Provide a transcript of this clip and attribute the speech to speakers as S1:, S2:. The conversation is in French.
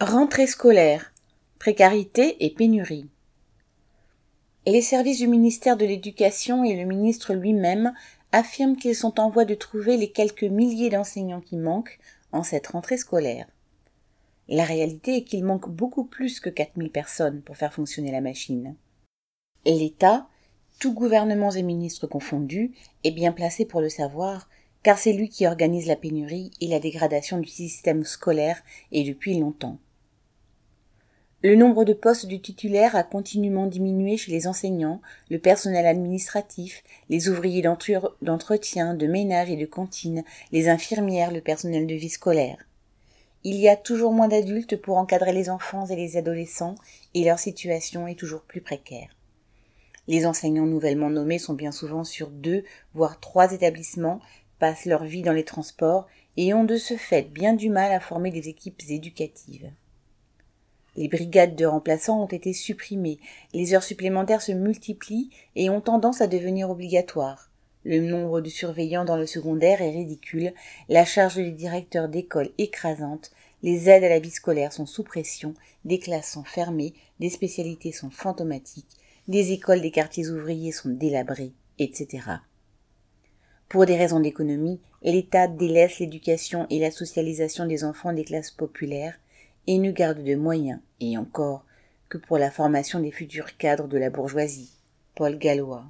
S1: Rentrée scolaire, précarité et pénurie. Les services du ministère de l'Éducation et le ministre lui-même affirment qu'ils sont en voie de trouver les quelques milliers d'enseignants qui manquent en cette rentrée scolaire. La réalité est qu'il manque beaucoup plus que 4000 personnes pour faire fonctionner la machine. L'État, tous gouvernements et ministres confondus, est bien placé pour le savoir, car c'est lui qui organise la pénurie et la dégradation du système scolaire et depuis longtemps. Le nombre de postes du titulaire a continuellement diminué chez les enseignants, le personnel administratif, les ouvriers d'entretien, de ménage et de cantine, les infirmières, le personnel de vie scolaire. Il y a toujours moins d'adultes pour encadrer les enfants et les adolescents, et leur situation est toujours plus précaire. Les enseignants nouvellement nommés sont bien souvent sur deux, voire trois établissements, passent leur vie dans les transports et ont de ce fait bien du mal à former des équipes éducatives. Les brigades de remplaçants ont été supprimées, les heures supplémentaires se multiplient et ont tendance à devenir obligatoires. Le nombre de surveillants dans le secondaire est ridicule, la charge des directeurs d'école écrasante, les aides à la vie scolaire sont sous pression, des classes sont fermées, des spécialités sont fantomatiques, des écoles des quartiers ouvriers sont délabrées, etc. Pour des raisons d'économie, l'État délaisse l'éducation et la socialisation des enfants des classes populaires, et ne garde de moyens, et encore, que pour la formation des futurs cadres de la bourgeoisie. Paul Gallois.